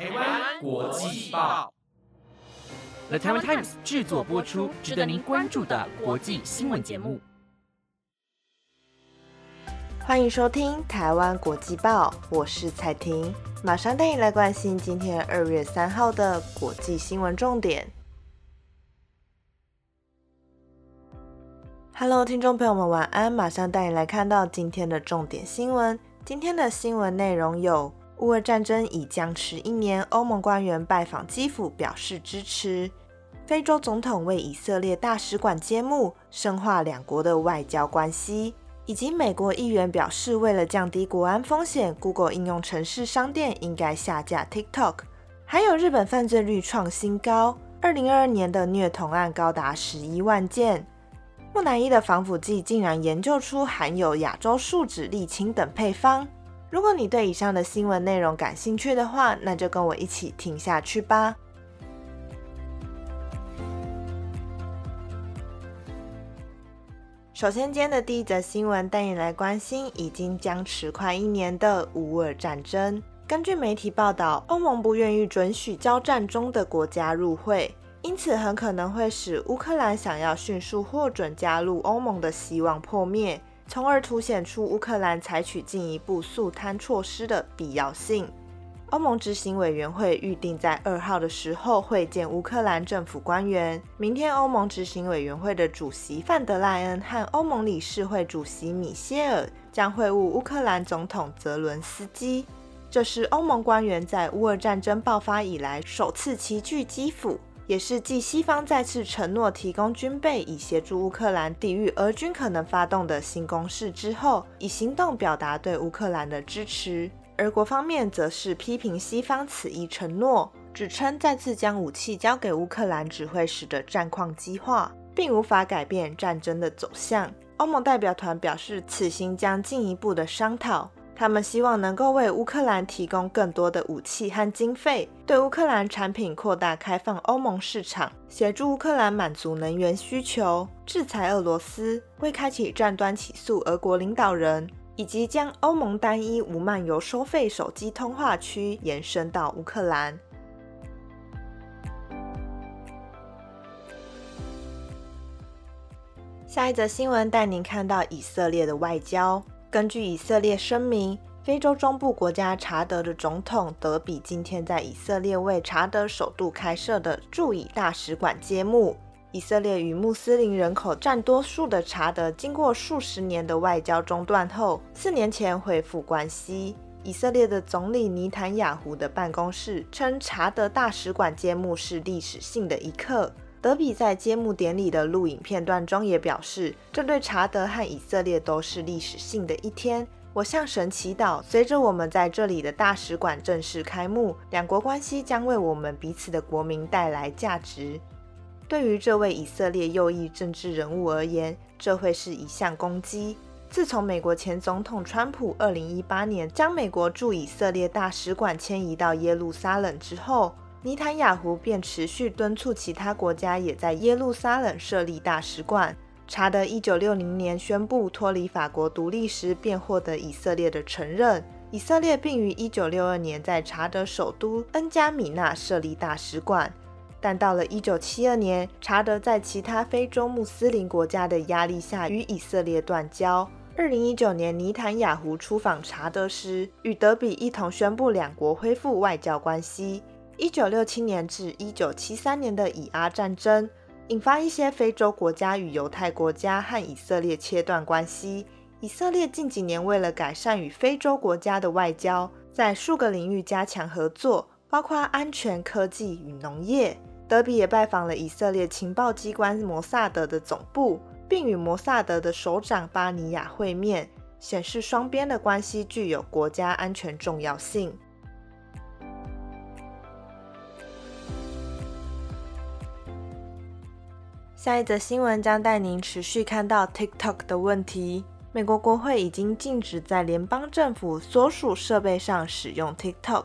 台湾国际报，The Taiwan Times 制作播出，值得您关注的国际新闻节目。欢迎收听台湾国际报，我是彩婷，马上带你来关心今天二月三号的国际新闻重点。Hello，听众朋友们，晚安！马上带你来看到今天的重点新闻。今天的新闻内容有：乌俄战争已僵持一年，欧盟官员拜访基辅表示支持；非洲总统为以色列大使馆揭幕，深化两国的外交关系。以及美国议员表示，为了降低国安风险，Google 应用城市商店应该下架 TikTok。还有日本犯罪率创新高，二零二二年的虐童案高达十一万件。木乃伊的防腐剂竟然研究出含有亚洲树脂沥青等配方。如果你对以上的新闻内容感兴趣的话，那就跟我一起听下去吧。首先，今天的第一则新闻带你来关心已经僵持快一年的乌尔战争。根据媒体报道，欧盟不愿意准许交战中的国家入会，因此很可能会使乌克兰想要迅速获准加入欧盟的希望破灭，从而凸显出乌克兰采取进一步速摊措施的必要性。欧盟执行委员会预定在二号的时候会见乌克兰政府官员。明天，欧盟执行委员会的主席范德赖恩和欧盟理事会主席米歇尔将会晤乌克兰总统泽伦斯基。这是欧盟官员在乌俄战争爆发以来首次齐聚基辅，也是继西方再次承诺提供军备以协助乌克兰抵御俄军可能发动的新攻势之后，以行动表达对乌克兰的支持。而国方面则是批评西方此一承诺，指称再次将武器交给乌克兰只会使得战况激化，并无法改变战争的走向。欧盟代表团表示，此行将进一步的商讨，他们希望能够为乌克兰提供更多的武器和经费，对乌克兰产品扩大开放欧盟市场，协助乌克兰满足能源需求，制裁俄罗斯，为开启战端起诉俄国领导人。以及将欧盟单一无漫游收费手机通话区延伸到乌克兰。下一则新闻带您看到以色列的外交。根据以色列声明，非洲中部国家查德的总统德比今天在以色列为查德首度开设的驻以大使馆揭幕。以色列与穆斯林人口占多数的查德，经过数十年的外交中断后，四年前恢复关系。以色列的总理尼坦雅胡的办公室称，查德大使馆揭幕是历史性的一刻。德比在揭幕典礼的录影片段中也表示，这对查德和以色列都是历史性的一天。我向神祈祷，随着我们在这里的大使馆正式开幕，两国关系将为我们彼此的国民带来价值。对于这位以色列右翼政治人物而言，这会是一项攻击。自从美国前总统川普2018年将美国驻以色列大使馆迁移到耶路撒冷之后，尼坦雅胡便持续敦促其他国家也在耶路撒冷设立大使馆。查德1960年宣布脱离法国独立时，便获得以色列的承认。以色列并于1962年在查德首都恩加米纳设立大使馆。但到了1972年，查德在其他非洲穆斯林国家的压力下与以色列断交。2019年，尼坦雅胡出访查德时，与德比一同宣布两国恢复外交关系。1967年至1973年的以阿战争，引发一些非洲国家与犹太国家和以色列切断关系。以色列近几年为了改善与非洲国家的外交，在数个领域加强合作，包括安全、科技与农业。德比也拜访了以色列情报机关摩萨德的总部，并与摩萨德的首长巴尼亚会面，显示双边的关系具有国家安全重要性。下一则新闻将带您持续看到 TikTok 的问题。美国国会已经禁止在联邦政府所属设备上使用 TikTok。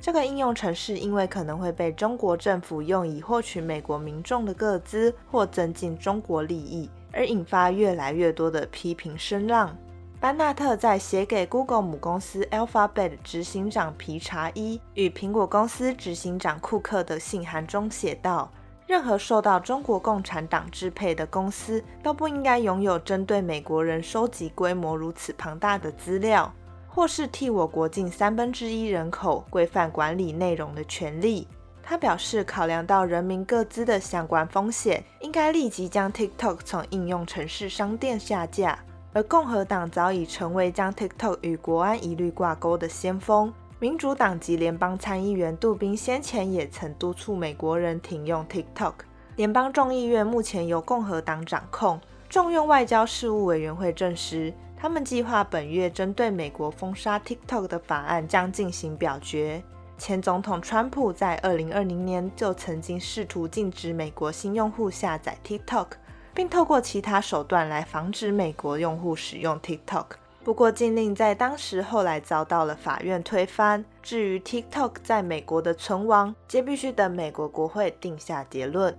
这个应用程式因为可能会被中国政府用以获取美国民众的个资或增进中国利益，而引发越来越多的批评声浪。班纳特在写给 Google 母公司 Alphabet 执行长皮查伊与苹果公司执行长库克的信函中写道：“任何受到中国共产党支配的公司都不应该拥有针对美国人收集规模如此庞大的资料，或是替我国近三分之一人口规范管理内容的权利。”他表示，考量到人民各自的相关风险，应该立即将 TikTok 从应用程式商店下架。而共和党早已成为将 TikTok 与国安疑虑挂钩的先锋。民主党籍联邦参议员杜宾先前也曾督促美国人停用 TikTok。联邦众议院目前由共和党掌控。众用外交事务委员会证实，他们计划本月针对美国封杀 TikTok 的法案将进行表决。前总统川普在2020年就曾经试图禁止美国新用户下载 TikTok。并透过其他手段来防止美国用户使用 TikTok。不过禁令在当时后来遭到了法院推翻。至于 TikTok 在美国的存亡，皆必须等美国国会定下结论。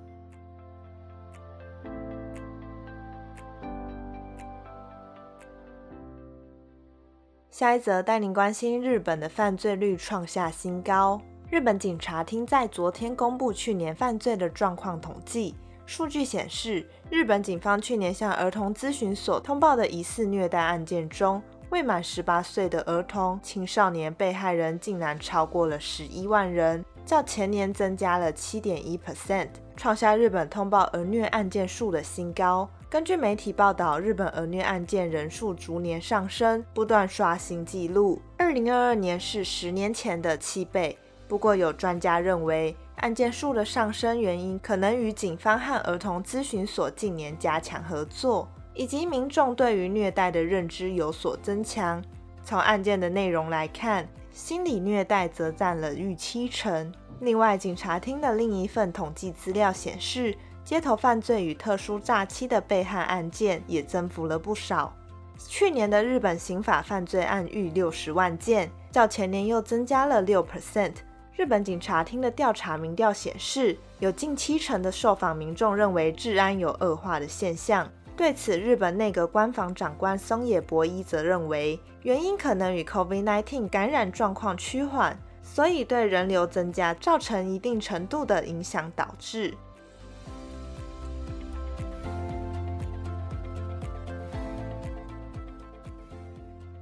下一则带您关心日本的犯罪率创下新高。日本警察厅在昨天公布去年犯罪的状况统计。数据显示，日本警方去年向儿童咨询所通报的疑似虐待案件中，未满十八岁的儿童、青少年被害人竟然超过了十一万人，较前年增加了七点一 percent，创下日本通报儿虐案件数的新高。根据媒体报道，日本儿虐案件人数逐年上升，不断刷新纪录。二零二二年是十年前的七倍。不过，有专家认为，案件数的上升原因可能与警方和儿童咨询所近年加强合作，以及民众对于虐待的认知有所增强。从案件的内容来看，心理虐待则占了逾七成。另外，警察厅的另一份统计资料显示，街头犯罪与特殊诈欺的被害案件也增幅了不少。去年的日本刑法犯罪案逾六十万件，较前年又增加了六 percent。日本警察厅的调查民调显示，有近七成的受访民众认为治安有恶化的现象。对此，日本内阁官房长官松野博一则认为，原因可能与 COVID-19 感染状况趋缓，所以对人流增加造成一定程度的影响导致。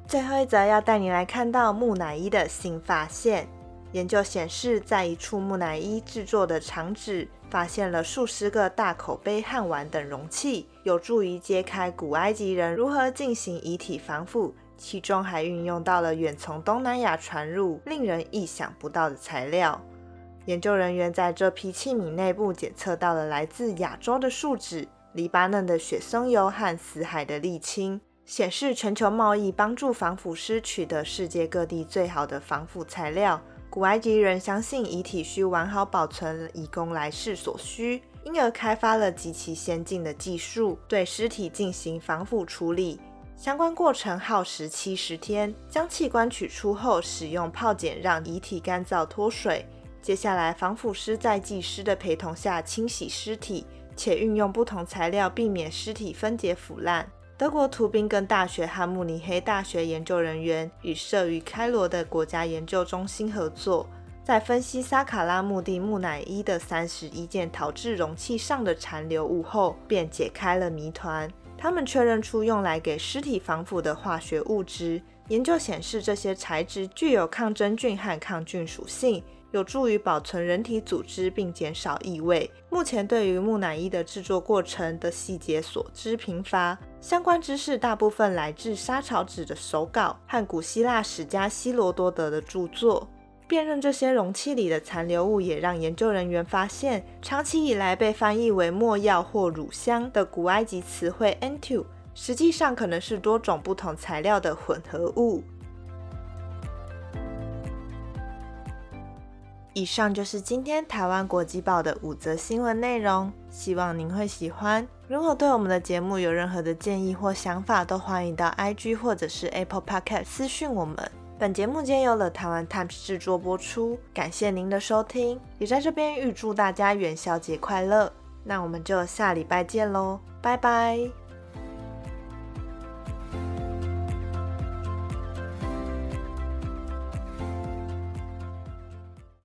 最后一则要带你来看到木乃伊的新发现。研究显示，在一处木乃伊制作的厂址，发现了数十个大口杯和碗等容器，有助于揭开古埃及人如何进行遗体防腐。其中还运用到了远从东南亚传入、令人意想不到的材料。研究人员在这批器皿内部检测到了来自亚洲的树脂、黎巴嫩的雪松油和死海的沥青，显示全球贸易帮助防腐师取得世界各地最好的防腐材料。古埃及人相信遗体需完好保存，以供来世所需，因而开发了极其先进的技术，对尸体进行防腐处理。相关过程耗时七十天。将器官取出后，使用泡碱让遗体干燥脱水。接下来，防腐师在技师的陪同下清洗尸体，且运用不同材料避免尸体分解腐烂。德国图宾根大学和慕尼黑大学研究人员与设于开罗的国家研究中心合作，在分析萨卡拉墓地木乃伊的三十一件陶制容器上的残留物后，便解开了谜团。他们确认出用来给尸体防腐的化学物质。研究显示，这些材质具有抗真菌和抗菌属性。有助于保存人体组织并减少异味。目前对于木乃伊的制作过程的细节所知贫乏，相关知识大部分来自莎草纸的手稿和古希腊史家希罗多德的著作。辨认这些容器里的残留物，也让研究人员发现，长期以来被翻译为墨药或乳香的古埃及词汇 “entu”，实际上可能是多种不同材料的混合物。以上就是今天台湾国际报的五则新闻内容，希望您会喜欢。如果对我们的节目有任何的建议或想法，都欢迎到 IG 或者是 Apple Podcast 私讯我们。本节目皆由了台湾 Times 制作播出，感谢您的收听，也在这边预祝大家元宵节快乐。那我们就下礼拜见喽，拜拜。